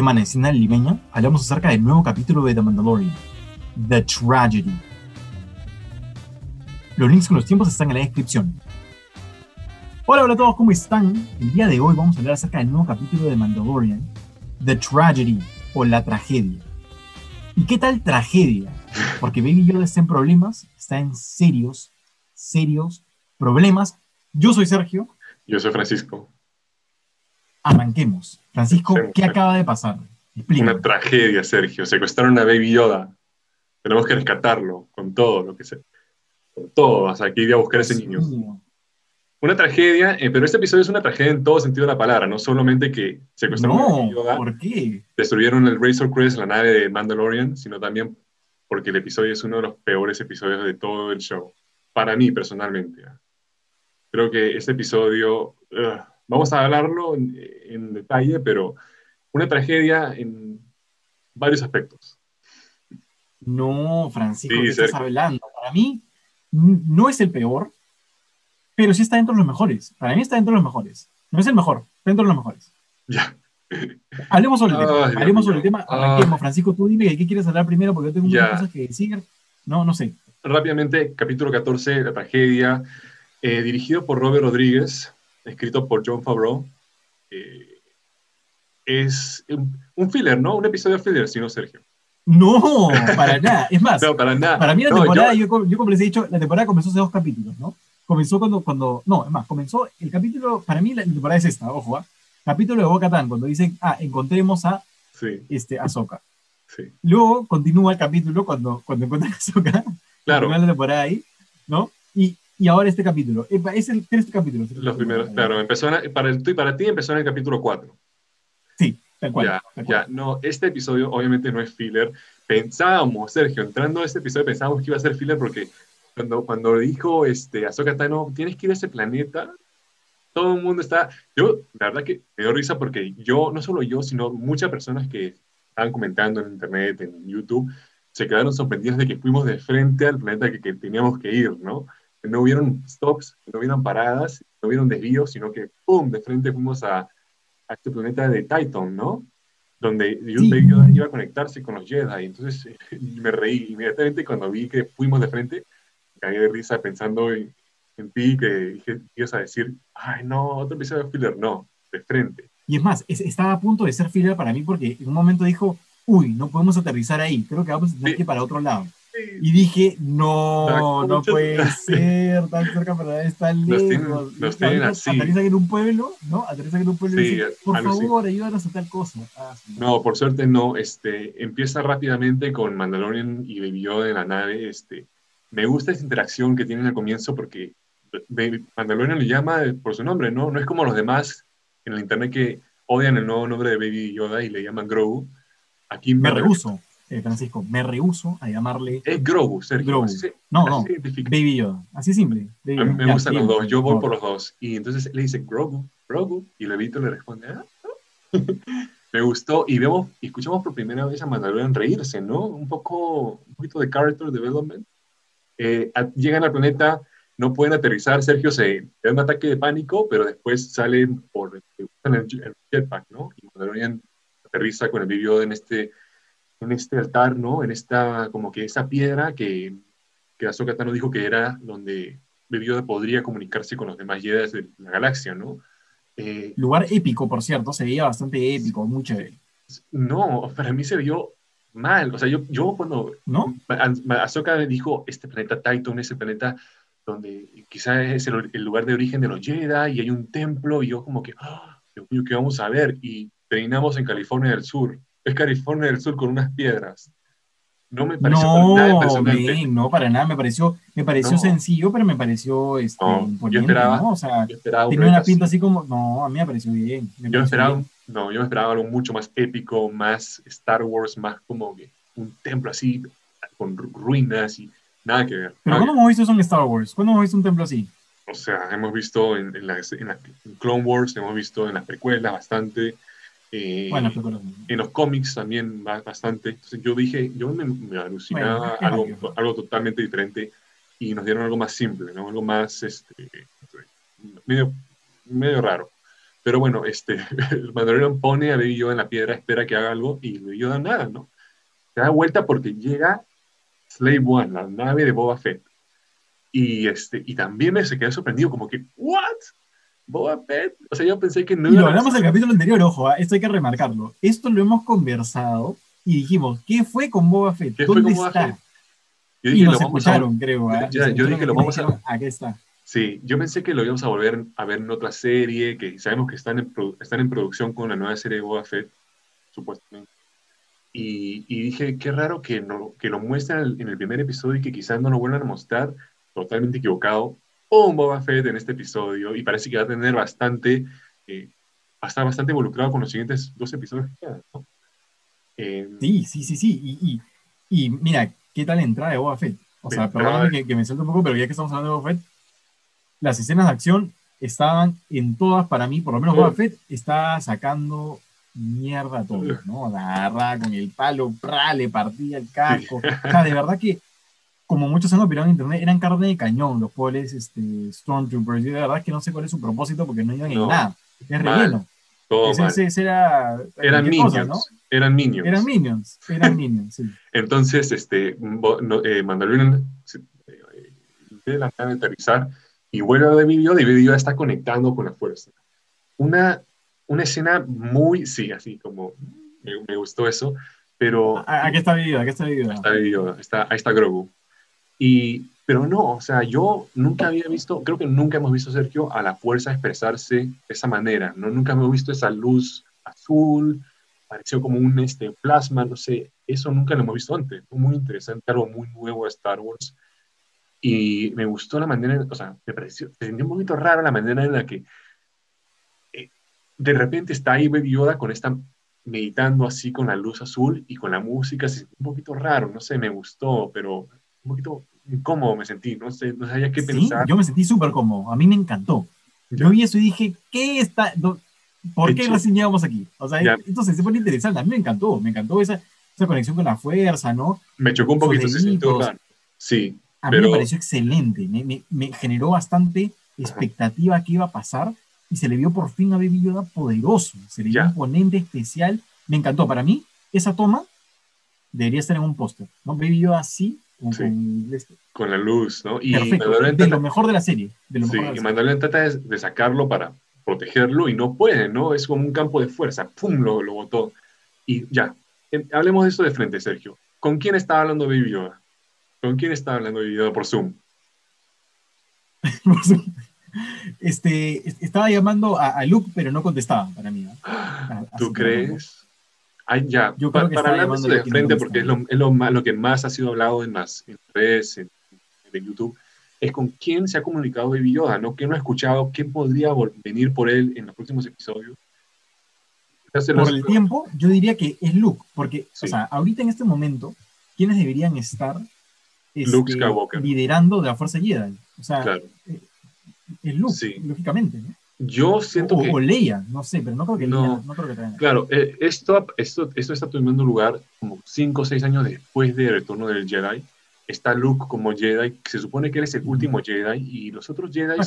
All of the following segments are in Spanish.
semana en Limeña hablamos acerca del nuevo capítulo de The Mandalorian, The Tragedy. Los links con los tiempos están en la descripción. Hola, hola a todos, ¿cómo están? El día de hoy vamos a hablar acerca del nuevo capítulo de Mandalorian, The Tragedy o La Tragedia. ¿Y qué tal tragedia? Porque Baby Yoda está en problemas, está en serios, serios problemas. Yo soy Sergio. Yo soy Francisco. Arranquemos. Francisco, ¿qué acaba de pasar? Explícame. Una tragedia, Sergio. Secuestraron a Baby Yoda. Tenemos que rescatarlo con todo lo que sea. Con todo. O sea, aquí ir a buscar a ese niño. Una tragedia, eh, pero este episodio es una tragedia en todo sentido de la palabra, no solamente que secuestraron no, a Baby Yoda, ¿por qué? destruyeron el Razor Crest, la nave de Mandalorian, sino también porque el episodio es uno de los peores episodios de todo el show. Para mí, personalmente. Creo que este episodio, uh, vamos a hablarlo en, en, detalle, pero una tragedia en varios aspectos. No, Francisco, sí, ¿qué estás hablando? Para mí, no es el peor, pero sí está dentro de los mejores. Para mí está dentro de los mejores. No es el mejor, está dentro de los mejores. Ya. Hablemos sobre el tema. Hablemos sobre el tema. Arranquemos. Francisco, tú dime de qué quieres hablar primero, porque yo tengo muchas cosas que decir. No, no sé. Rápidamente, capítulo 14, la tragedia. Eh, dirigido por Robert Rodríguez, escrito por John Favreau. Eh, es un, un, filler, ¿no? Un episodio filler, si no, Sergio. No, para nada. Es más, no, para, nada. para mí la temporada, no, yo, yo, yo, como les he dicho, la temporada comenzó hace dos capítulos, ¿no? Comenzó cuando, cuando, no, es más, comenzó el capítulo, para mí la temporada es esta, ojo, ¿ah? Capítulo de Boca Tan, cuando dicen, ah, encontremos a sí. este, Ahsoka. Sí. Luego continúa el capítulo cuando, cuando encuentran a Ahsoka. Claro. La temporada ahí, ¿no? Y, ahora este capítulo. Es el este capítulo. Los primeros, claro. Empezó en, para, el, para ti empezó en el capítulo 4. Sí, tal cual. Ya, tal ya. No, este episodio obviamente no es filler. Pensábamos, Sergio, entrando a este episodio pensábamos que iba a ser filler porque cuando, cuando dijo este, Ahsoka Tano, tienes que ir a ese planeta, todo el mundo está... Yo, la verdad que me dio risa porque yo, no solo yo, sino muchas personas que estaban comentando en internet, en YouTube, se quedaron sorprendidos de que fuimos de frente al planeta que, que teníamos que ir, ¿no? No hubieron stops, no hubieron paradas, no hubieron desvíos, sino que, ¡pum!, de frente fuimos a, a este planeta de Titan, ¿no? Donde sí. Yoda iba a conectarse con los Jedi. Entonces me reí inmediatamente cuando vi que fuimos de frente, caí de risa pensando en, en ti, que dije, ibas a decir, ay, no, otro episodio de filler. No, de frente. Y es más, es, estaba a punto de ser filler para mí porque en un momento dijo, uy, no podemos aterrizar ahí, creo que vamos a tener sí. que ir para otro lado. Sí. Y dije, no, no puede ser tan cerca, pero está lejos. Nos tienen, así. Aterrizan en un pueblo, ¿no? Aterrizan en un pueblo sí, y dicen, por favor, ayúdanos a tal cosa. Ah, sí. No, por suerte no. Este, empieza rápidamente con Mandalorian y Baby Yoda en la nave. Este, me gusta esa interacción que tienen al comienzo porque Mandalorian le llama por su nombre, ¿no? No es como los demás en el internet que odian el nuevo nombre de Baby Yoda y le llaman Grogu. Aquí me rehuso, eh, Francisco, me rehuso a llamarle. Es Grogu, Sergio. Grogu. Así, no, no, Baby Yoda. Así simple. Baby a mí me gustan los dos, yo voy por los dos. Y entonces le dice Grogu, Grogu, y Levito le responde, ah, me gustó. Y vemos, escuchamos por primera vez a Mandalorian reírse, ¿no? Un poco, un poquito de character development. Eh, a, llegan al planeta, no pueden aterrizar, Sergio se da un ataque de pánico, pero después salen por el, el jetpack, ¿no? Y Mandalorian aterriza con el video en este, en este altar, ¿no? En esta, como que esa piedra que, que Ahsoka Tano dijo que era donde Baby Yoda podría comunicarse con los demás Jedi de la galaxia, ¿no? Eh, Lugar épico, por cierto, se veía bastante épico, muy chévere. No, para mí se vio mal. O sea, yo, yo cuando ¿No? Ahsoka dijo, este planeta Titan es el planeta donde quizás es el, el, lugar de origen de los Jedi y hay un templo y yo como que, oh, Dios mío, ¿qué vamos a ver? Y terminamos en California del Sur. Es California del Sur con unas piedras. No me pareció no, nada impresionante. Man, no, para nada, me pareció, me pareció no. sencillo, pero me pareció este, no, yo esperaba, ¿no? O sea, yo esperaba tenía una pinta así como, no, a mí me pareció bien. Me yo, pareció esperaba, bien. no, yo me esperaba algo mucho más épico, más Star Wars, más como que un templo así, con ruinas y nada que ver. Pero ¿cuándo hemos visto eso en Star Wars? ¿Cuándo hemos visto un templo así? O sea, hemos visto en, en, las, en, en Clone Wars, hemos visto en las precuelas bastante. Eh, bueno, en los cómics también bastante. Entonces yo dije, yo me, me alucinaba bueno, algo, algo, totalmente diferente y nos dieron algo más simple, ¿no? algo más este, medio, medio raro. Pero bueno, este, el Mandalorian pone a Baby Yoda en la piedra, espera que haga algo y Baby Yoda nada, ¿no? Se da vuelta porque llega Slave One, la nave de Boba Fett. Y, este, y también me se quedé sorprendido, como que, ¿what? Boba Fett. O sea, yo pensé que no y lo hablamos en el capítulo anterior, ojo, ¿eh? esto hay que remarcarlo. Esto lo hemos conversado y dijimos, ¿qué fue con Boba Fett? ¿Dónde está? Yo dije, y nos escucharon, creo. ¿eh? Yo, yo dije, lo vamos a... Aquí está. Sí, yo pensé que lo íbamos a volver a ver en otra serie, que sabemos que están en, están en producción con la nueva serie de Boba Fett, supuestamente. Y, y dije, qué raro que, no, que lo muestren en el primer episodio y que quizás no lo vuelvan a mostrar totalmente equivocado un Boba Fett en este episodio y parece que va a tener bastante, eh, va a estar bastante involucrado con los siguientes dos episodios que quedan, ¿no? Eh, sí, sí, sí, sí. Y, y, y, mira, ¿qué tal la entrada de Boba Fett? O sea, perdóname que, que, me suelto un poco, pero ya que estamos hablando de Boba Fett, las escenas de acción estaban en todas para mí, por lo menos Boba Fett está sacando mierda todo, ¿no? Agarraba con el palo, pra, le partía el casco. O sea, de verdad que como muchos han opinado en internet, eran carne de cañón los pobres este, Stormtroopers. Yo de verdad que no sé cuál es su propósito porque no iban en nada. Es relleno. Ese, ese, era, eran minions, ¿no? Eran minions. Eran minions, eran minions, sí. Entonces, este, no, eh, Mandalorian eh, la de aterrizar y vuelve a video y video está conectando con la fuerza. Una, una escena muy, sí, así como me, me gustó eso, pero... Aquí está video, aquí está video. Está video, está, ahí está Grogu. Y, pero no, o sea, yo nunca había visto, creo que nunca hemos visto, Sergio, a la fuerza expresarse de esa manera, ¿no? Nunca hemos visto esa luz azul, pareció como un este, plasma, no sé, eso nunca lo hemos visto antes. Muy interesante, algo muy nuevo de Star Wars. Y me gustó la manera, o sea, me pareció, me sentí un poquito rara la manera en la que eh, de repente está ahí Baby Yoda con esta meditando así con la luz azul y con la música, se un poquito raro, no sé, me gustó, pero un poquito incómodo me sentí, no sé, no sabía qué pensar. Yo me sentí súper cómodo, a mí me encantó. Yo vi eso y dije, ¿qué está? ¿Por qué recién llegamos aquí? O sea, entonces se pone interesante, a mí me encantó, me encantó esa, esa conexión con la fuerza, ¿no? Me chocó un poquito, se sintió claro. Sí. A mí me pareció excelente, me, me, me, generó bastante expectativa que iba a pasar y se le vio por fin a Baby Yoda poderoso, se le vio un ponente especial, me encantó. Para mí, esa toma debería estar en un póster, ¿no? Baby Yoda así, este. Con, la luz, ¿no? Y de lo mejor de la serie. De sí, y Mandalorian trata de, sacarlo para protegerlo y no puede, ¿no? Es como un campo de fuerza, ¡pum! Lo, lo botó. Y ya, hablemos de eso de frente, Sergio. ¿Con quién estaba hablando Baby Yoda? ¿Con quién estaba hablando Baby Yoda por Zoom? este, estaba llamando a, Luke, pero no contestaba para mí. ¿Tú crees? Ya, para, hablar de frente, porque es, lo, es lo, lo, que más ha sido hablado en las redes, en, YouTube, es con quién se ha comunicado Baby Yoda, ¿no? ¿Quién no ha escuchado? ¿Quién podría venir por él en los próximos episodios? Por el tiempo, yo diría que es Luke, porque, o sea, ahorita en este momento, ¿quiénes deberían estar este, liderando de la Fuerza Jedi? O sea, eh, es Luke, lógicamente, ¿no? Yo siento o, que... O no sé, pero no creo que no, no creo que tenga. Claro, eh, esto, esto, esto está tomando lugar como 5 o 6 años después del retorno del Jedi. Está Luke como Jedi, que se supone que él es el último Jedi, y los otros Jedi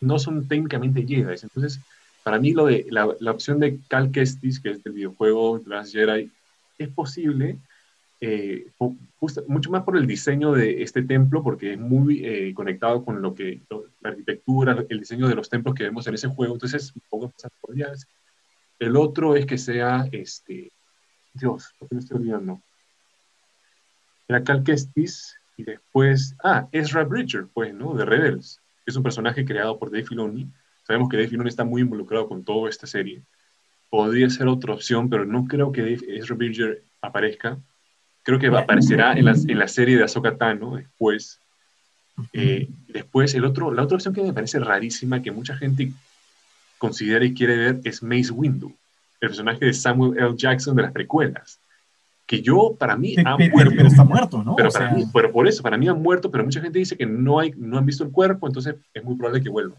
no son técnicamente Jedi. Entonces, para mí lo de la, la opción de Cal Kestis, que es del videojuego Last Jedi, es posible, eh, mucho más por el diseño de este templo, porque es muy eh, conectado con lo que la arquitectura, el diseño de los templos que vemos en ese juego. Entonces, un poco El otro es que sea, este, Dios, ¿por qué me estoy olvidando? Era Cal Kestis y después, ah, Ezra Bridger, pues, ¿no? De Rebels, es un personaje creado por Dave Filoni. Sabemos que Dave Filoni está muy involucrado con toda esta serie. Podría ser otra opción, pero no creo que Ezra Bridger aparezca Creo que aparecerá en la, en la serie de Ahsoka Tano después. Eh, después, el otro, la otra opción que me parece rarísima, que mucha gente considera y quiere ver, es Mace Windu, el personaje de Samuel L. Jackson de las precuelas. Que yo, para mí, ha muerto. Pero está muerto, ¿no? Pero, pero, por eso, para mí ha muerto, pero mucha gente dice que no, hay, no han visto el cuerpo, entonces es muy probable que vuelva.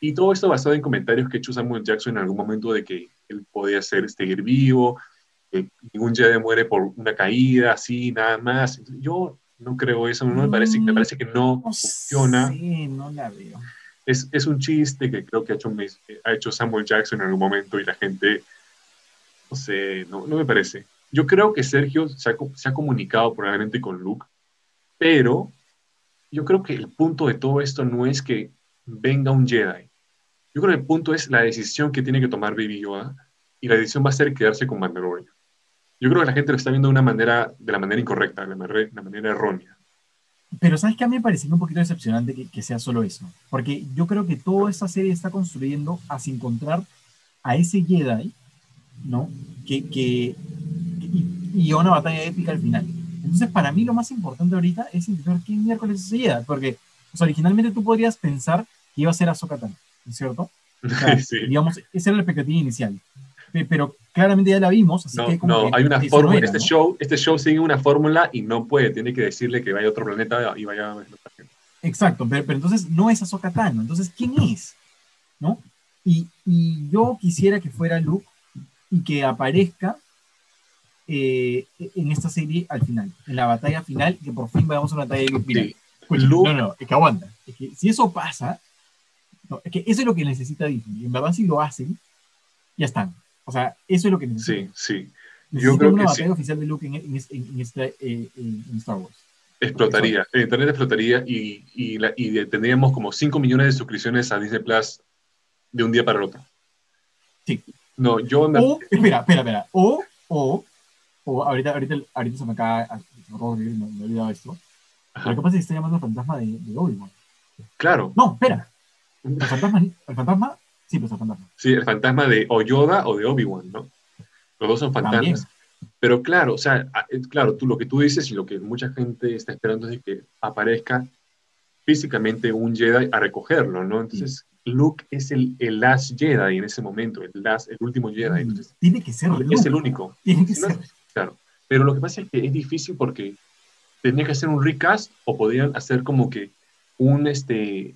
Y todo esto basado en comentarios que ha hecho Samuel Jackson en algún momento de que él podía ser, seguir vivo, ningún Jedi muere por una caída, así, nada más. Yo no creo eso, no me parece, me parece que no, funciona. Sí, no la veo. es, es, un chiste que creo que ha hecho, ha hecho Samuel Jackson en algún momento y la gente, no sé, no, no me parece. Yo creo que Sergio se ha, se ha comunicado probablemente con Luke, pero yo creo que el punto de todo esto no es que venga un Jedi. Yo creo que el punto es la decisión que tiene que tomar Baby Yoda y la decisión va a ser quedarse con Mandalorian. Yo creo que la gente lo está viendo de una manera, de la manera incorrecta, de la manera, errónea. Pero sabes que a mí me parece un poquito decepcionante que, que, sea solo eso, porque yo creo que toda esta serie está construyendo hacia encontrar a ese Jedi, ¿no? Que, que, y, y, una batalla épica al final. Entonces, para mí lo más importante ahorita es intentar quién miércoles es ese Jedi, porque originalmente tú podrías pensar que iba a ser Ahsoka Tano, ¿no es cierto? sí. Digamos, esa era la expectativa inicial pero claramente ya la vimos, así no, que no, hay una fórmula, este, show, este show sigue una fórmula y no puede, tiene que decirle que vaya a otro planeta y vaya a Exacto, pero, pero, entonces no es Ahsoka Tano, entonces ¿quién es? ¿No? Y, y, yo quisiera que fuera Luke y que aparezca eh, en esta serie al final, en la batalla final, que por fin vayamos a una batalla de Luke. Mira, no, no, es que aguanta. Es que si eso pasa, es que eso es lo que necesita Disney. En verdad, si lo hacen, ya están. O sea, eso es lo que necesito. Sí, sí. Yo creo una que batalla oficial de Luke en, en, en, este, eh, en, Star Wars. Explotaría, el Internet explotaría y, y, la, y, tendríamos como 5 millones de suscripciones a Disney Plus de un día para el otro. Sí. No, yo... Me... O, espera, espera, espera. O, o, o ahorita, ahorita, ahorita se me acaba, no, me he olvidado esto. Lo que pasa es que está llamando al fantasma de, de Obi-Wan. Claro. No, espera. El fantasma, el fantasma Sí, pues el fantasma. Sí, el fantasma de o Yoda o de Obi-Wan, ¿no? Los dos son fantasmas. Pero claro, o sea, claro, tú lo que tú dices y lo que mucha gente está esperando es que aparezca físicamente un Jedi a recogerlo, ¿no? Entonces, Luke es el, el last Jedi en ese momento, el, last, el último Jedi. Mm, Entonces, Tiene que ser Es el único. Tiene que ser. Claro. Pero lo que pasa es que es difícil porque tenía que hacer un recast o podían hacer como que un, este,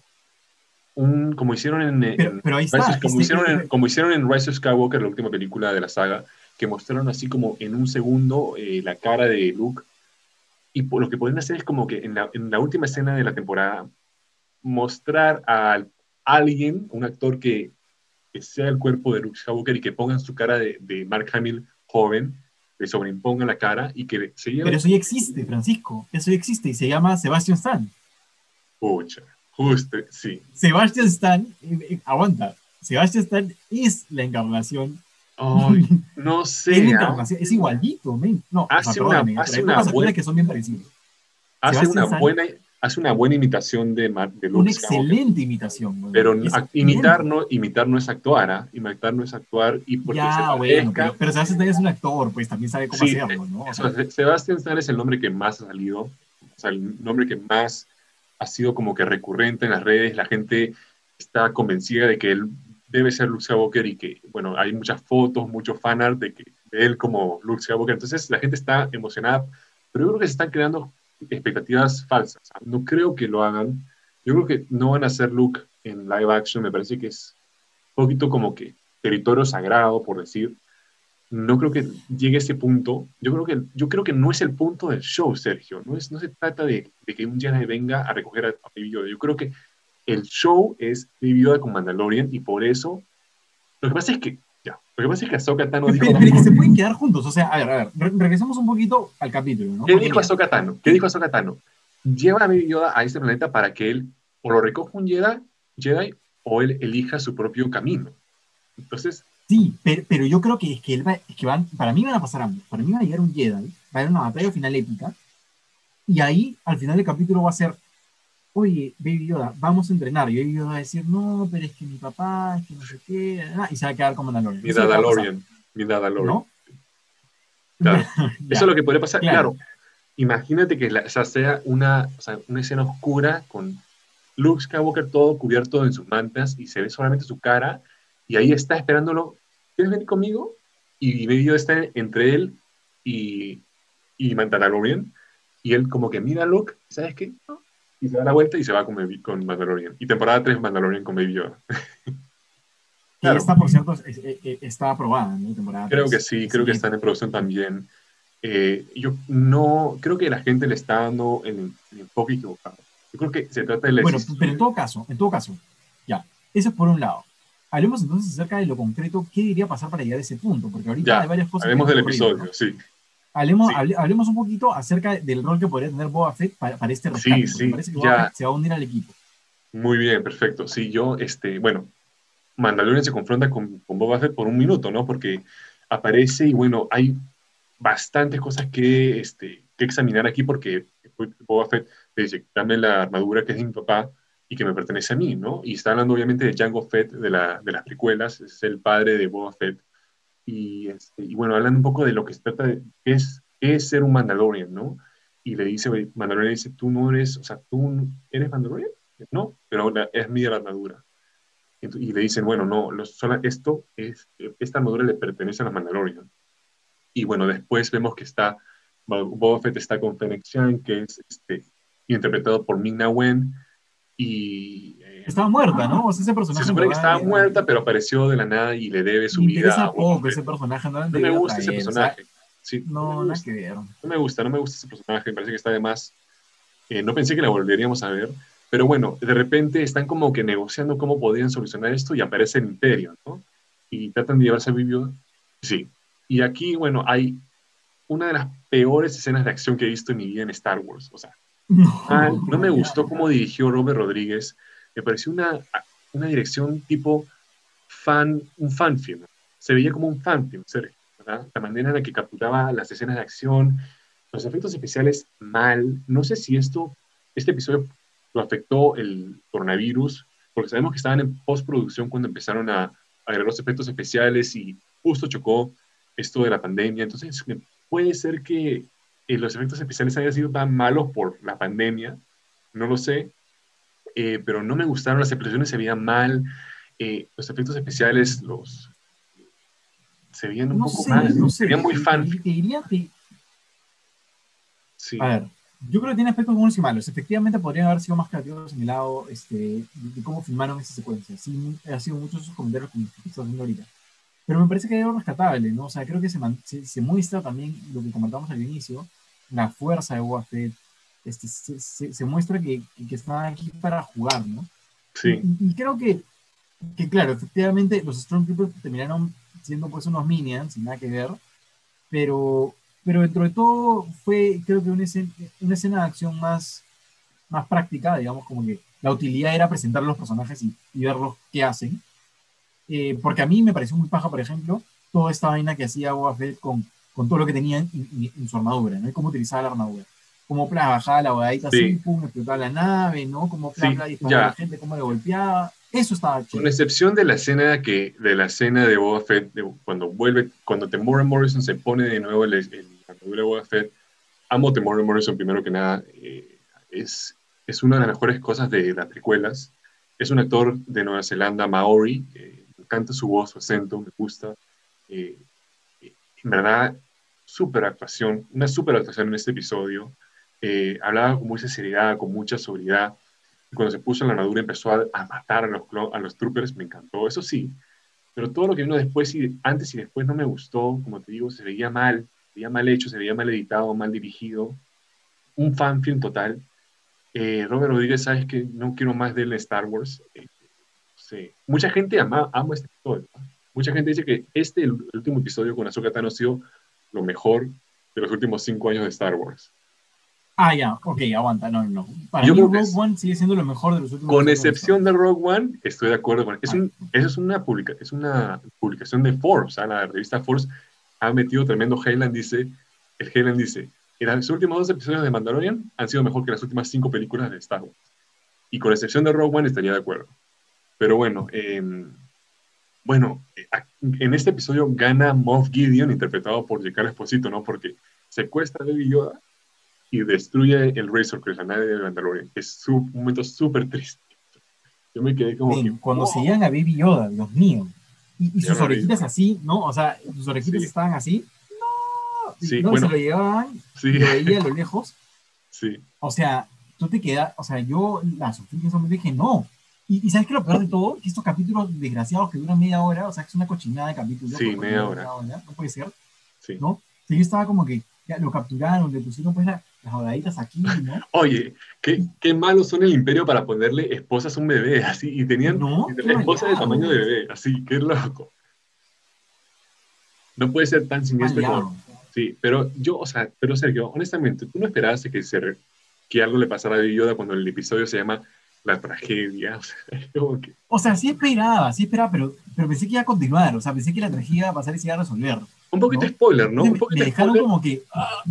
un, como hicieron en, pero, ahí está, como, hicieron en, como hicieron en Rise of Skywalker, la última película de la saga, que mostraron así como en un segundo eh, la cara de Luke. Y lo que pueden hacer es como que en la, en la última escena de la temporada, mostrar a alguien, un actor que, que, sea el cuerpo de Luke Skywalker y que pongan su cara de, de Mark Hamill joven, le sobreimponga la cara y que se lleve... Pero eso ya existe, Francisco, eso ya existe y se llama Sebastian Stan. Pucha. Justo, sí. Sebastian Stan, eh, eh, aguanta, Sebastian Stan es la encarnación. no sé. ¿ah? Es, igualito, men. No, hace una, hace una buena, que son bien parecidos. Hace una buena hace una buena imitación de, de Luke Una excelente imitación. Pero imitar no, imitar no es actuar, ¿ah? Imitar no es actuar. Y porque ya, bueno, pero, Sebastian Stan es un actor, pues también sabe cómo hacerlo, ¿no? O sea, Sebastian Stan es el nombre que más ha salido, o sea, el nombre que más ha sido como que recurrente en las redes, la gente está convencida de que él debe ser Luke Skywalker y que, bueno, hay muchas fotos, mucho fanart de, que, de él como Luke Skywalker, entonces la gente está emocionada, pero yo creo que se están creando expectativas falsas, no creo que lo hagan, yo creo que no van a ser Luke en live action, me parece que es un poquito como que territorio sagrado, por decir, no creo que llegue a ese punto. Yo creo que, yo creo que no es el punto del show, Sergio. No, es, no se trata de, de que un Jedi venga a recoger a, a Baby Yoda. Yo creo que el show es Baby Yoda con Mandalorian y por eso. Lo que pasa es que. Ya, lo que pasa es que Ahsoka Tano dijo. Pero, pero que se pueden quedar juntos. O sea, a ver, a ver, regresemos un poquito al capítulo. ¿no? ¿Qué dijo Ahsoka Tano? ¿Qué dijo Ahsoka Tano? Lleva a Baby Yoda a este planeta para que él o lo recoja un Jedi, Jedi o él elija su propio camino. Entonces, Sí, pero, yo creo que es que, él va, es que van, para mí van a pasar ambos. Para mí va a llegar un Jedi, va a haber una batalla final épica, y ahí, al final del capítulo, va a ser, oye, Baby Yoda, vamos a entrenar. Y Baby Yoda va a decir, no, pero es que mi papá, es que no sé qué, y se va a quedar como Mandalorian. Mi Dadalorian, mi Dadalorian. ¿No? Claro. Eso es lo que puede pasar. Claro. Imagínate que la, sea una, o sea, una escena oscura con Luke Skywalker todo cubierto en sus mantas y se ve solamente su cara y ahí está esperándolo ¿quieres venir conmigo? Y medio está entre él y, y Mandalorian. Y él como que mira a Luke, ¿sabes qué? Y se da la vuelta y se va con, con Mandalorian. Y temporada 3 Mandalorian con Baby Yoda. claro. esta, por cierto, está aprobada, ¿no? Temporada creo que sí, creo que están en producción también. Eh, yo no, creo que la gente le está dando el, el, enfoque equivocado. Yo creo que se trata de Bueno, pero en todo caso, en todo caso, Eso es por un lado. Hablemos entonces acerca de lo concreto, qué debería pasar para llegar a ese punto, porque ahorita Ya, hay varias cosas. Hablemos del episodio, ¿no? sí. Hablemos, Sí. hable- hablemos un poquito acerca del rol que podría tener Boba Fett para, para este rescate. sí, me parece que ya. Boba Fett se va a unir al equipo. Muy bien, perfecto. Sí, yo, este, bueno, Mandalorian se confronta con, con Boba Fett por un minuto, ¿no? Porque aparece y bueno, hay bastantes cosas que, este, que examinar aquí porque Boba Fett le dice, dame la armadura que es de mi papá y que me pertenece a mí, ¿no? Y está hablando obviamente de Jango Fett, de, la, de las precuelas, es el padre de Boba Fett. Y, este, y bueno, hablan un poco de lo que se trata de, es, es ser un Mandalorian, ¿no? Y le dice, Mandalorian dice, tú no eres, o sea, tú eres Mandalorian. No, pero la- es mía la armadura. Y le dicen, bueno, no, esto es, esta armadura le pertenece a los Mandalorian. Y bueno, después vemos que está, Bo- Boba Fett está con Fennec Shand, que es este, interpretado por Ming-Na Wen, y eh, Estaba muerta, ¿no? O sea, ese personaje. se supone que estaba muerta, pero apareció de la nada y le debe su me vida a poco ese personaje. No, No me gusta ese personaje. Sí, No, me nada gusta. que. No me gusta, no me gusta ese personaje, me parece que está de más. Eh, no pensé que la volveríamos a ver, pero bueno, de repente están como que negociando cómo podrían solucionar esto y aparece el Imperio, ¿no? Y tratan de llevarse a Vivio. Sí. Y aquí, bueno, hay una de las peores escenas de acción que he visto en mi vida en Star Wars. O sea, No, mal, no me gustó cómo dirigió Robert Rodríguez. Me pareció una, una dirección tipo fan, un fan film. Se veía como un fan film, ¿verdad? La manera en la que capturaba las escenas de acción, los efectos especiales mal. No sé si esto, este episodio lo afectó el coronavirus, porque sabemos que estaban en postproducción cuando empezaron a agregar los efectos especiales y justo chocó esto de la pandemia. Entonces, puede ser que eh, los efectos especiales hayan sido tan malos por la pandemia, no lo sé, eh, pero no me gustaron, las explosiones se veían mal, eh, los efectos especiales los se veían un No poco sé, mal, no se veían muy fan. te diría que- Sí, A ver, yo creo que tiene aspectos buenos y malos. Efectivamente, podrían haber sido más creativos en el lado este, de, de cómo filmaron esa secuencia. Sí, ha sido muchos esos comentarios como los que estás haciendo ahorita. Pero me parece que hay algo rescatable, ¿no? O sea, creo que se, se, se muestra también lo que comentamos al inicio, la fuerza de Boba Fett. Este, se, se, se muestra que, que, que está aquí para jugar, ¿no? sí, Y, y creo que, que, claro, efectivamente los Stormtroopers terminaron siendo pues unos minions, sin nada que ver, pero, pero dentro de todo fue, creo que una escena, una escena de acción más, más práctica, digamos, como que la utilidad era presentar los personajes y, y verlos qué hacen. Eh, porque a mí me pareció muy paja, por ejemplo, toda esta vaina que hacía Boba Fett con, con todo lo que tenía en, en- en su armadura, ¿no? Y cómo utilizaba la armadura. Cómo pla, bajaba la bodadita Sí. así, pum, explotaba la nave, ¿no? Cómo pla, Sí, disparaba a la gente, cómo le golpeaba. Eso estaba con chévere. excepción de la escena que de la escena de Boba Fett de- cuando vuelve cuando Temuera Morrison se pone de nuevo la armadura de Boba Fett amo Temuera Morrison primero que nada eh, es, es una de las mejores cosas de las precuelas es un actor de Nueva Zelanda Maori eh, encanta su voz su acento me gusta eh, en verdad súper actuación una súper actuación en este episodio Eh, hablaba con mucha seriedad con mucha sobriedad y cuando se puso la armadura empezó a, a matar a los, a los troopers, me encantó, eso sí. Pero todo lo que vino después y antes y después no me gustó, como te digo, se veía mal, se veía mal hecho, se veía mal editado, mal dirigido. Un fanfilm total. Eh, Robert Rodríguez, sabes que no quiero más de él en Star Wars. Eh, Mucha gente ama, ama este episodio. ¿no? Mucha gente dice que este, el, último episodio con Ahsoka Tano, ha sido lo mejor de los últimos cinco años de Star Wars. Ah, ya, ok, aguanta, no, no. Para Yo mí Rogue es- One sigue siendo lo mejor de los últimos Con excepción de Rogue One, estoy de acuerdo con es un, Eso es una, publica, es una publicación de Forbes, ¿ah? la revista Forbes ha metido tremendo Highland, dice, el Highland dice, en los últimos dos episodios de Mandalorian han sido mejor que las últimas cinco películas de Star Wars. Y con excepción de Rogue One estaría de acuerdo. Pero bueno, eh, bueno, eh, a- en este episodio gana Moff Gideon, interpretado por J.K. Esposito, ¿no? Porque secuestra a Baby Yoda y destruye el Razor Crest, la nave de Mandalorian. Es un momento súper triste. Yo me quedé como Men, que... cuando se llegan a Baby Yoda, Dios mío. Y, y sus orejitas vi. así, ¿no? O sea, sus orejitas Sí. estaban así. No, y Sí, no, bueno. se lo llevaban, Sí, lo veía a lo lejos. sí, O sea, tú te quedas, o sea, yo la sufrí en ese momento dije, no. Y, y ¿sabes qué es lo peor de todo? Que estos capítulos desgraciados que duran media hora, o sea, que es una cochinada de capítulos. Sí, media hora. No puede ser. sí. ¿no? Sea, yo estaba como que ya lo capturaron, le pusieron pues la, las jodaditas aquí, ¿no? Oye, qué, qué malos son el imperio para ponerle esposas a un bebé, así, y tenían No, la esposa de tamaño de bebé, así, qué loco. No puede ser tan siniestro como... Sí, pero yo, o sea, pero Sergio, honestamente, ¿tú no esperabas que, se que algo le pasara a Yoda cuando el episodio se llama La tragedia? O sea, como que... O sea, sí esperaba, sí esperaba, pero, pero pensé que iba a continuar. O sea, pensé que la tragedia iba a pasar y se iba a resolver. Un poquito ¿No? spoiler, ¿no? Un poquito me dejaron spoiler. como que. ah,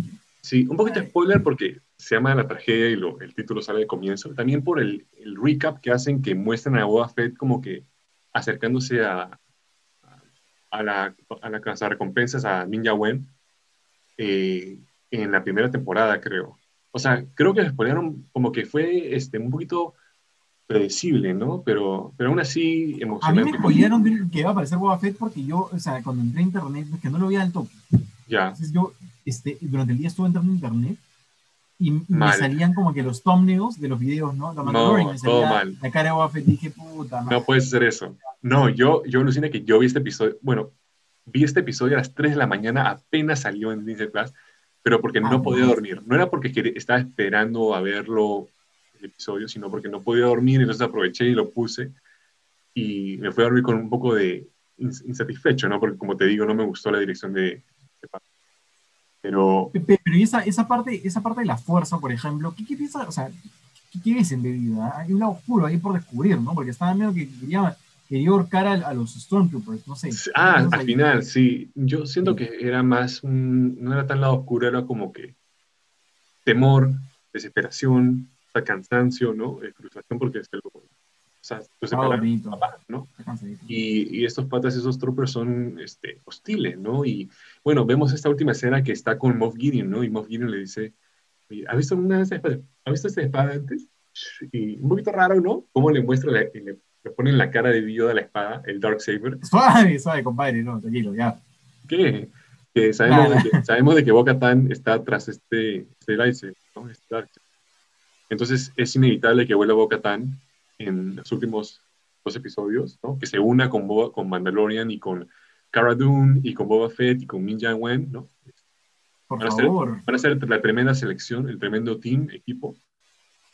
Sí, un poquito spoiler porque se llama La tragedia y lo, el título sale de comienzo. También por el, el recap que hacen que muestran a Boba Fett como que acercándose a, a la, a la recompensas a Ninja Wen eh, en la primera temporada, creo. O sea, creo que spoilearon como que fue este, un poquito predecible, ¿no? Pero, pero aún así a mí emocionante. me de que iba a aparecer Boba Fett porque yo, o sea, cuando entré a internet, es que no lo veía al toque. Ya, Entonces yo, este, durante el día estuve entrando a internet y me Mal. salían como que los thumbnails de los videos, ¿no? La No, me todo mal. La cara de Boba Fett, dije, puta madre. No puedes hacer eso. No, yo, yo alucina que yo vi este episodio, bueno, vi este episodio a las 3 de la mañana, apenas salió en Disney Plus, pero porque Ah, no podía dormir. No era porque estaba esperando a verlo, el episodio, sino porque no podía dormir, entonces aproveché y lo puse y me fui a dormir con un poco de ins- insatisfecho, ¿no? Porque como te digo, no me gustó la dirección de... de. Pero Pe- pe- Pero y esa, esa, parte, esa parte de la fuerza, por ejemplo, ¿qué, qué piensas? O sea, ¿qué, qué ves en bebida? Hay un lado oscuro ahí por descubrir, ¿no? Porque estaba medio que quería, quería ahorcar a, a los Stormtroopers, no sé. Ah, ¿Qué piensas al ahí? final, sí. Yo siento que era más un, no era tan lado oscuro, era como que temor, desesperación, sea, cansancio, ¿no? Eh, frustración porque se lo, o sea, separaron dormidito, de papá, ¿no? Y, y estos patas, esos troopers son este, hostiles, ¿no? Y bueno, vemos esta última escena que está con Moff Gideon, ¿no? Y Moff Gideon le dice, ¿has visto una de estas espadas? ¿Has visto esta espada antes? Y un poquito raro, ¿no? Cómo le muestra, la- le, le pone en la cara de Yoda la espada, el Darksaber. Suave, suave, compadre, no, tranquilo, ya. que, que sabemos, de que, sabemos de que Bo-Katan está tras este, este lightsaber, ¿no? Este darksaber. Entonces es inevitable que vuelva Bo-Katan en los últimos dos episodios, ¿no? Que se una con, Boba- con Mandalorian y con Cara Dune y con Boba Fett y con Min Wen, ¿no? Por Van a ser- favor. Van a ser la tremenda selección, el tremendo team, equipo,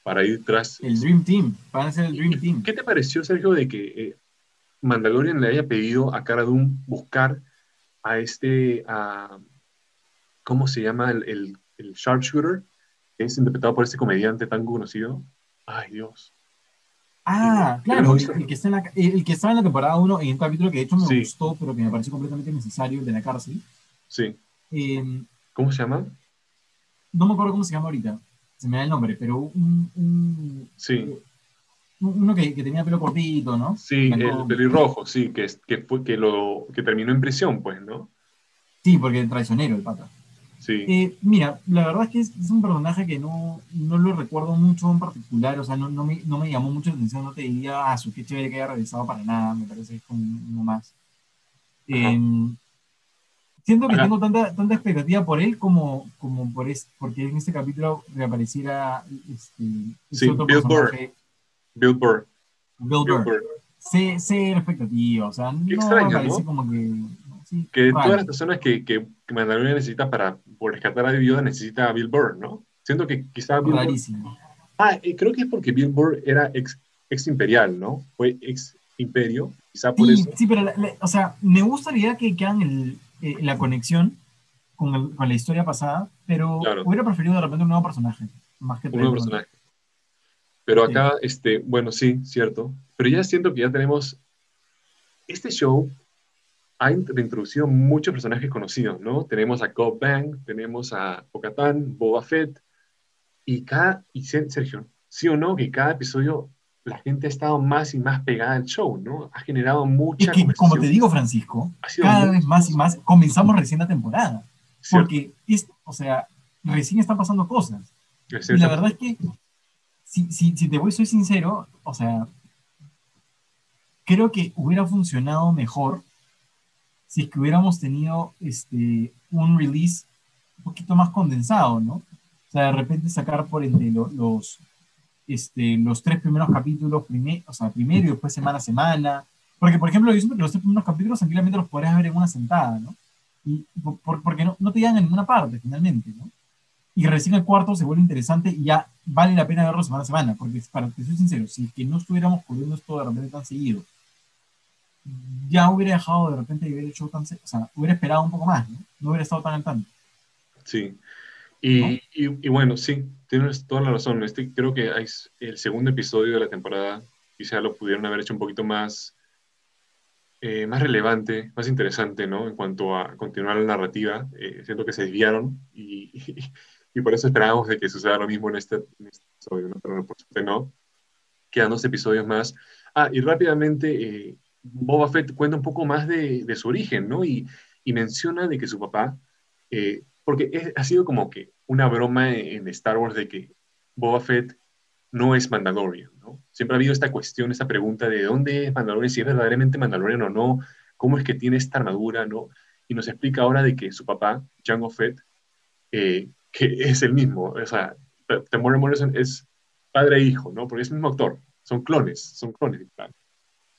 para ir tras... El Dream Team, van a ser el Dream Team. ¿Qué te pareció, Sergio, de que eh, Mandalorian le haya pedido a Cara Dune buscar a este, a- ¿cómo se llama? El, el, el sharpshooter, es interpretado por este comediante tan conocido. Ay, Dios. Ah, claro, el, que está en la, el, que estaba en la temporada 1 en un capítulo que de hecho me Sí. gustó, pero que me pareció completamente necesario, el de la cárcel. Sí. Eh, ¿Cómo se llama? no me acuerdo cómo se llama ahorita, se me da el nombre, pero un, un- Sí. un- uno que, que tenía pelo cortito, ¿no? Sí, el pelirrojo, sí, que, que, fue, que, lo, que terminó en prisión, pues, ¿no? Sí, porque traicionero el pata. Sí. Eh, mira, la verdad es que es, es un personaje que no, no lo recuerdo mucho en particular, o sea, no, no, me, no me llamó mucho la atención, no te diría, ah, su qué chévere que haya regresado para nada, me parece que es como uno más. Eh, siento que Ajá. tengo tanta, tanta expectativa por él como, como por es, porque en este capítulo reapareciera este, este Sí, otro Bill Burr. personaje, Bill Burr. Bill Bill Burr. Burr. Sé, sé expectativa, o sea, no extraño, me parece como que... sí, Que todas las personas que, que, que Mandalorian necesita para por rescatar a Yoda necesita a Bill Burr, ¿no? Siento que quizá Bill Burr Rarísimo. Ah, eh, creo que es porque Bill Burr era ex, ex imperial, ¿no? Fue ex imperio, quizá por Sí, eso. sí, pero, la- la- o sea, me gustaría que, que hagan el- eh, la conexión con, el- con la historia pasada, pero Claro. hubiera preferido de repente un nuevo personaje, más que Un nuevo personaje. Pero Sí. acá, este, bueno, sí, cierto. Pero ya siento que ya tenemos. Este show ha int- introducido muchos personajes conocidos, ¿no? Tenemos a Cobb Bang, tenemos a Pocatán, Boba Fett, y cada. Y Ser- Sergio, sí o no, que cada episodio la gente ha estado más y más pegada al show, ¿no? Ha generado Es mucha. que, como te digo, Francisco, cada muy- vez más y más comenzamos recién la temporada, cierto, porque, es, o sea, recién están pasando cosas. es Y la verdad es que, si, si, si te voy, soy sincero, o sea, creo que hubiera funcionado mejor si es que hubiéramos tenido este, un release un poquito más condensado, ¿no? O sea, de repente sacar por ende lo- los, este, los tres primeros capítulos, prime- o sea, primero y después semana a semana. Porque, por ejemplo, los tres primeros capítulos tranquilamente los podrías ver en una sentada, ¿no? Y por- por- porque no, no te llegan a ninguna parte, finalmente, ¿no? y recién el cuarto se vuelve interesante y ya vale la pena verlo semana a semana, porque para que soy sincero, si que no estuviéramos cubriendo esto de repente tan seguido, ya hubiera dejado de repente de haber hecho tan, o sea, hubiera esperado un poco más, ¿no? No hubiera estado tan al tanto. Sí. Y, y, bueno, sí, tienes toda la razón. Este creo que es el segundo episodio de la temporada quizá lo pudieron haber hecho un poquito más, eh, más relevante, más interesante, ¿no? En cuanto a continuar la narrativa. Eh, siento que se desviaron y, y, por eso esperábamos de que suceda lo mismo en este, en este episodio, ¿no? Pero por suerte no. Quedan dos episodios más. Ah, y rápidamente, eh, Boba Fett cuenta un poco más de, de su origen, ¿no? Y, y, menciona de que su papá, porque ha sido como que una broma en, en Star Wars de que Boba Fett no es Mandalorian, ¿no? Siempre ha habido esta cuestión, esta pregunta de dónde es Mandalorian, si es verdaderamente Mandalorian o no, cómo es que tiene esta armadura, ¿no? Y nos explica ahora de que su papá, Jango Fett, eh, que es el mismo, o sea, Temuera Morrison es padre e hijo, ¿no? Porque es el mismo actor, son clones, son clones.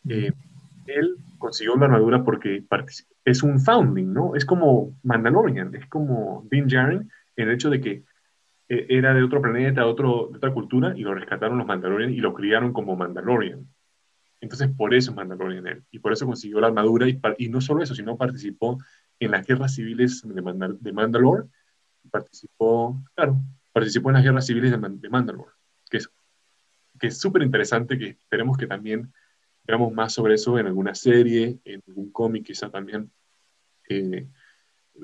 Eh, él consiguió la armadura porque es un founding, ¿no? Es como Mandalorian, es como Din Djarin, el hecho de que e, era de otro planeta, de, otra cultura, y lo rescataron los Mandalorian y lo criaron como Mandalorian. Entonces, por eso es Mandalorian él. Y por eso consiguió la armadura. Y, no solo eso, sino participó en las guerras civiles de, Mandal Mandalore. Participó, claro, participó en las guerras civiles de, de Mandalore. Que es que es súper interesante, que esperemos que también veamos más sobre eso en alguna serie, en algún cómic quizá también. Eh,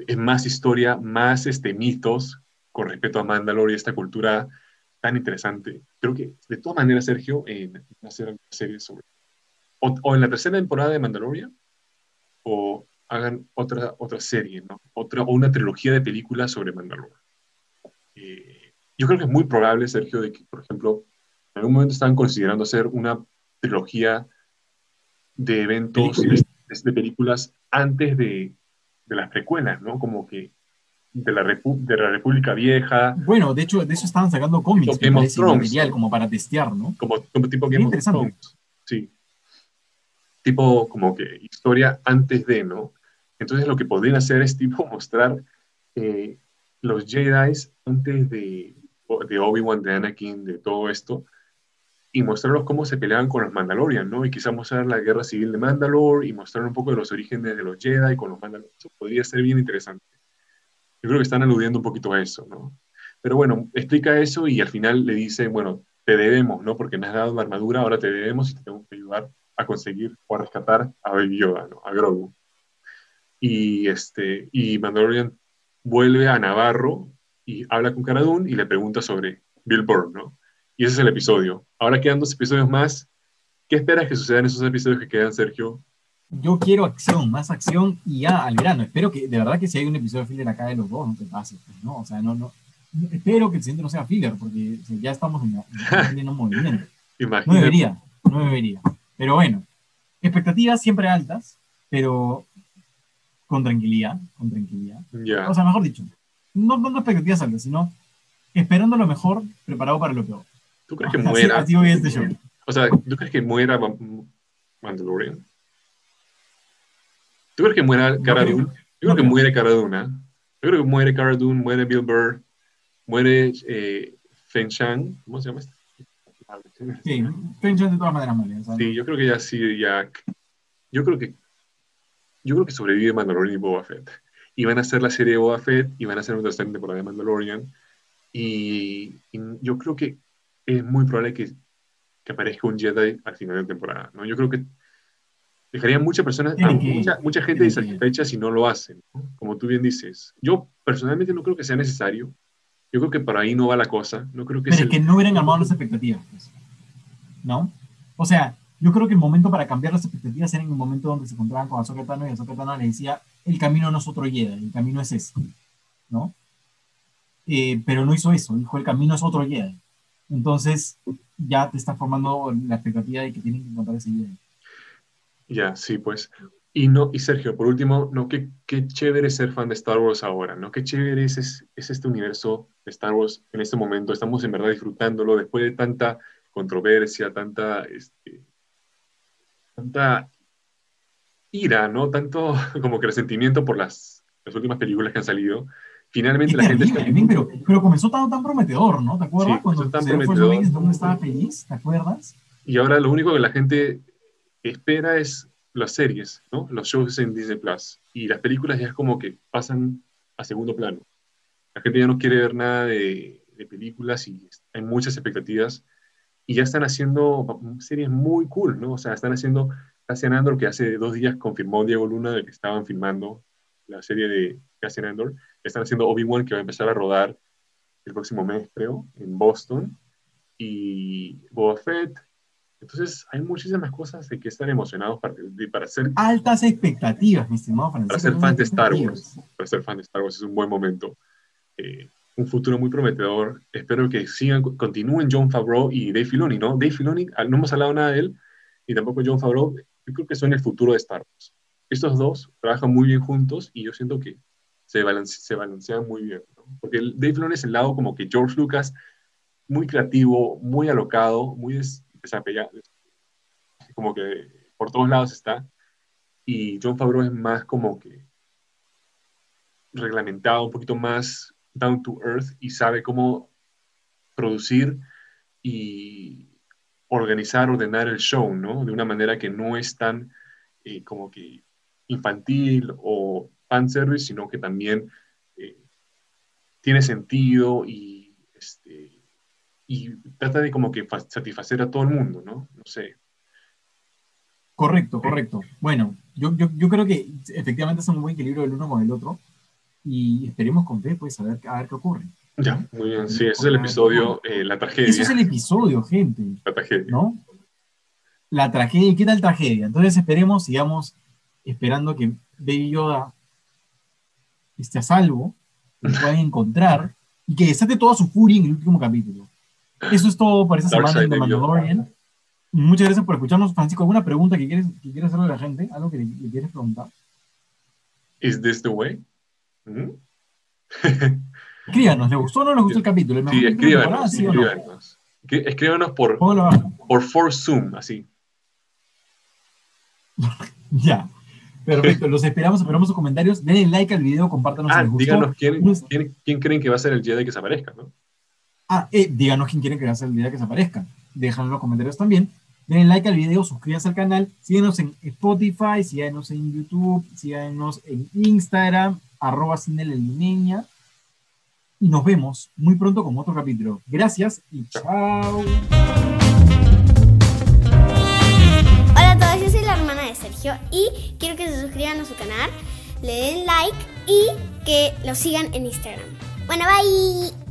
es más historia, más este, mitos con respecto a Mandalore y esta cultura tan interesante. Creo que, de todas maneras, Sergio, en hacer una serie sobre. O, en la tercera temporada de Mandalorian, o hagan otra, otra serie, ¿no? Otra, o una trilogía de películas sobre Mandalore. Eh, yo creo que es muy probable, Sergio, de que, por ejemplo, en algún momento están considerando hacer una trilogía de eventos, de, películas antes de, de las precuelas, ¿no? Como que de la, de la República Vieja. Bueno, de hecho, de eso estaban sacando cómics, Game of Thrones, como para testear, ¿no? Como, tipo Game of Thrones. Sí. Tipo como que historia antes de, ¿no? Entonces lo que podrían hacer es tipo mostrar eh, los Jedi antes de, de Obi-Wan, de Anakin, de todo esto, y mostrarlos cómo se peleaban con los Mandalorian, ¿no? Y quizá mostrar la guerra civil de Mandalore y mostrar un poco de los orígenes de los Jedi con los Mandalorian. Eso podría ser bien interesante. Yo creo que están aludiendo un poquito a eso, ¿no? Pero bueno, explica eso y al final le dice, bueno, te debemos, ¿no? Porque me has dado la armadura, ahora te debemos y te tengo que ayudar a conseguir o a rescatar a Baby Yoda, ¿no? A Grogu. Y, este, y Mandalorian vuelve a Navarro y habla con Cara y le pregunta sobre Bill Burr, ¿no? Y ese es el episodio. Ahora quedan dos episodios más. ¿Qué esperas que sucedan en esos episodios que quedan, Sergio? yo quiero acción, más acción y ya al verano. Espero que, de verdad que si hay un episodio de filler acá de los dos, no te pase, pues, ¿no? O sea, no, no, espero que el siguiente no sea filler, porque ya estamos en, en un movimiento. No debería, no debería. Pero bueno, expectativas siempre altas, pero con tranquilidad, con tranquilidad. O sea, mejor dicho, no dando expectativas altas, sino esperando lo mejor, preparado para lo peor. ¿Tú crees que muera? Así, este show. O sea, ¿tú crees que muera Mandalorian? ¿Tú crees que muera Cara Dune? Yo creo que muere Cara Dune. ¿eh? Yo creo que muere Cara Dune, muere Bill Burr, muere eh, Feng Shang. ¿Cómo se llama este? Sí, Feng Shang de todas maneras muere. Sí, yo creo que ya sí, ya. Yo creo que. Yo creo que sobrevive Mandalorian y Boba Fett. Y van a hacer la serie de Boba Fett y van a hacer una tercera temporada de Mandalorian. Y, yo creo que es muy probable que, que aparezca un Jedi al final de la temporada. ¿no? Yo creo que dejaría mucha personas, mucha, mucha, gente insatisfecha si no lo hacen, como tú bien dices. Yo personalmente no creo que sea necesario. Yo creo que por ahí no va la cosa. No creo que Pero es que no hubieran armado las expectativas. Pues. ¿No? O sea, yo creo que el momento para cambiar las expectativas era en el momento donde se encontraban con Ahsoka Tano y Ahsoka Tano le decía, el camino no es otro Jedi, el camino es este, ¿no? Eh, pero no hizo eso, dijo, el camino es otro Jedi. Entonces, ya te está formando la expectativa de que tienen que encontrar ese Jedi. Ya, sí, pues. Y, no, y Sergio, por último, no, qué, qué chévere ser fan de Star Wars ahora, ¿no? Qué chévere es, es, este universo de Star Wars en este momento. Estamos en verdad disfrutándolo después de tanta controversia, tanta, este, tanta ira, ¿no? Tanto como que resentimiento por las, las últimas películas que han salido. Finalmente Qué la gente está... pero, pero comenzó tan, tan prometedor, ¿no? ¿Te acuerdas? Sí, Cuando tan prometedor. El mundo estaba feliz, ¿te acuerdas? Y ahora lo único que la gente espera es las series, ¿no? Los shows en Disney Plus. Y las películas ya es como que pasan a segundo plano. La gente ya no quiere ver nada de, de películas y hay muchas expectativas. Y ya están haciendo series muy cool, ¿no? O sea, están haciendo Andor, que hace dos días confirmó Diego Luna de que estaban filmando la serie de Cassian Andor. Están haciendo Obi-Wan, que va a empezar a rodar el próximo mes, creo, en Boston. Y Boba Fett. Entonces, hay muchísimas cosas de que estar emocionados para, de- para ser Altas expectativas, mi estimado Francisco. para ser fan de Star. Wars. Para ser fan de Star Wars es un buen momento. Eh, un futuro muy prometedor. Espero que sigan, continúen John Favreau y Dave Filoni, ¿no? Dave Filoni, ah, no hemos hablado nada de él, y tampoco John Favreau. Yo creo que son el futuro de Star Wars. Estos dos trabajan muy bien juntos y yo siento que se, balance- se balancean muy bien. Porque Dave Filoni es el lado como que George Lucas, muy creativo, muy alocado, muy des- desapegado, como que por todos lados está. Y John Favreau es más como que reglamentado, un poquito más down to earth y sabe cómo producir y organizar, ordenar el show, ¿no? De una manera que no es tan eh, como que infantil o fanservice, sino que también eh, tiene sentido y, este, y trata de como que fa- satisfacer a todo el mundo, ¿no? No sé. Correcto, correcto. Bueno, yo, yo, yo creo que efectivamente es un buen equilibrio del uno con el otro y esperemos con fe, pues, a ver, a ver qué ocurre. Ya, muy bien. Sí, ese es el episodio, eh, la tragedia. Eso es el episodio, gente, La tragedia. ¿no? La tragedia, ¿qué tal tragedia? Entonces esperemos, sigamos esperando que Baby Yoda esté a salvo, lo puedan encontrar y que desate toda su furia en el último capítulo. Eso es todo para esta Dark semana de. Mandalorian. Muchas gracias por escucharnos. Francisco, ¿alguna pregunta que quieres, que quieres hacerle a la gente? ¿Algo que le, le quieres preguntar? Is this the way? ¿Mm? Escríbanos, ¿le gustó o no les gustó el capítulo? ¿El mejor Sí, escríbanos, sí o no? escríbanos. Escrí- Escríbanos por, por Force Zoom, así. Ya. Perfecto, los esperamos, esperamos sus comentarios. Denle like al video, compártanos si Ah, les gustó. díganos quién, Nos- quién, quién creen que va a ser el Jedi que se aparezca, ¿no? Ah, eh, díganos quién quieren que haga el video que se aparezca. Déjanlo en los comentarios también. Denle like al video, suscríbanse al canal, síguenos en Spotify, síganos en YouTube, síganos en Instagram, arroba cinelelineña. Y nos vemos muy pronto con otro capítulo. Gracias y chao. Sergio y quiero que se suscriban a su canal, le den like y que lo sigan en Instagram. Bueno, bye.